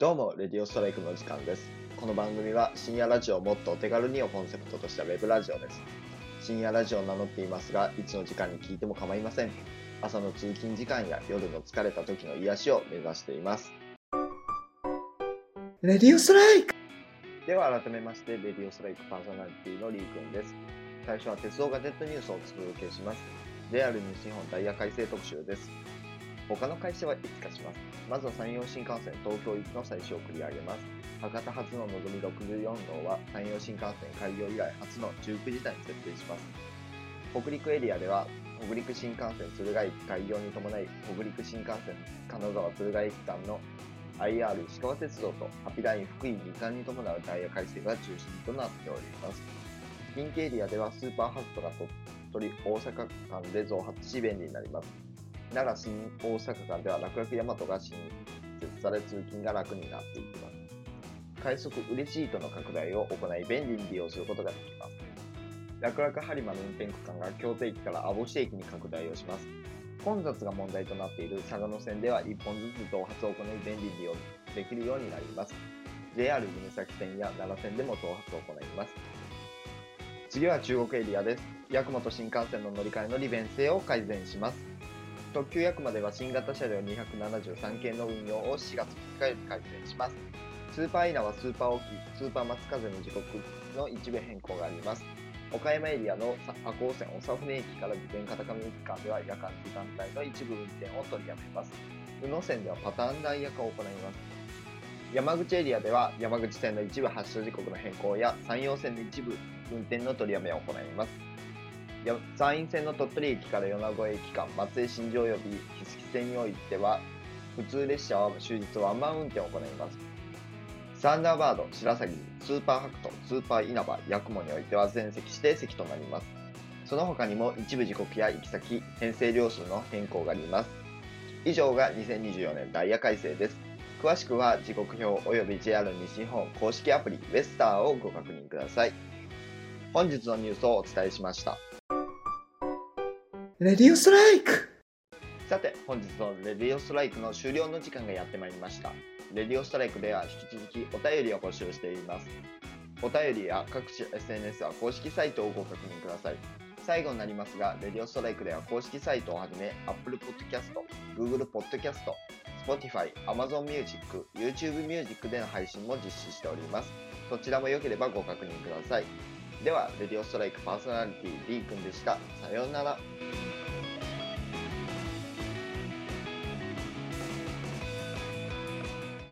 どうも、レディオストライクの時間です。この番組は深夜ラジオをもっとお手軽にをコンセプトとしたウェブラジオです。深夜ラジオを名乗っていますが、いつの時間に聞いても構いません。朝の通勤時間や夜の疲れた時の癒しを目指しています。レディオストライクでは改めまして、レディオストライクパーソナリティのリーくんです。最初は鉄道ガジェットニュースをお届けします。JR 西日本ダイヤ改正特集です。他の会社はいつかします。まずは山陽新幹線東京行きの最初を繰り上げます。博多発ののぞみ64号は山陽新幹線開業以来初の19時台に設定します。北陸エリアでは北陸新幹線敦賀駅開業に伴い北陸新幹線金沢敦賀駅間の IR 石川鉄道とハピライン福井2間に伴うダイヤ改正が中心となっております。近畿エリアではスーパーハストが鳥取、大阪間で増発し便利になります。奈良新大阪間では楽々大和が新設され通勤が楽になっていきます。快速売れシートの拡大を行い便利に利用することができます。楽々播磨の運転区間が京都駅から網干駅に拡大をします。混雑が問題となっている佐賀野線では1本ずつ増発を行い便利に利用できるようになります。JR 夢崎線や奈良線でも増発を行います。次は中国エリアです。八雲新幹線の乗り換えの利便性を改善します。特急八雲では新型車両273系の運用を4月2日より改善します。スーパーイナはスーパー沖、スーパー松風の時刻の一部変更があります。岡山エリアの赤穂線長船駅から備前片上駅間では夜間時間帯の一部運転を取りやめます。宇野線ではパターンダイヤ化を行います。山口エリアでは山口線の一部発車時刻の変更や山陽線の一部運転の取りやめを行います。山陰線の鳥取駅から米子駅間、松江新庄及び木月線においては、普通列車は終日ワンマン運転を行います。サンダーバード、白鷺、スーパーハクト、スーパー稲葉、ヤクモにおいては全席指定席となります。その他にも一部時刻や行き先、編成両数の変更があります。以上が2024年ダイヤ改正です。詳しくは時刻表及び JR 西日本公式アプリウェスターをご確認ください。本日のニュースをお伝えしました。レディオストライクさて、本日のレディオストライクの終了の時間がやってまいりました。レディオストライクでは引き続きお便りを募集しています。お便りや各種 SNS は公式サイトをご確認ください。最後になりますが、レディオストライクでは公式サイトをはじめ、Apple Podcast、Google Podcast、Spotify、Amazon Music、YouTube Music での配信も実施しております。どちらも良ければご確認ください。では、レディオストライクパーソナリティ D 君でした。さようなら。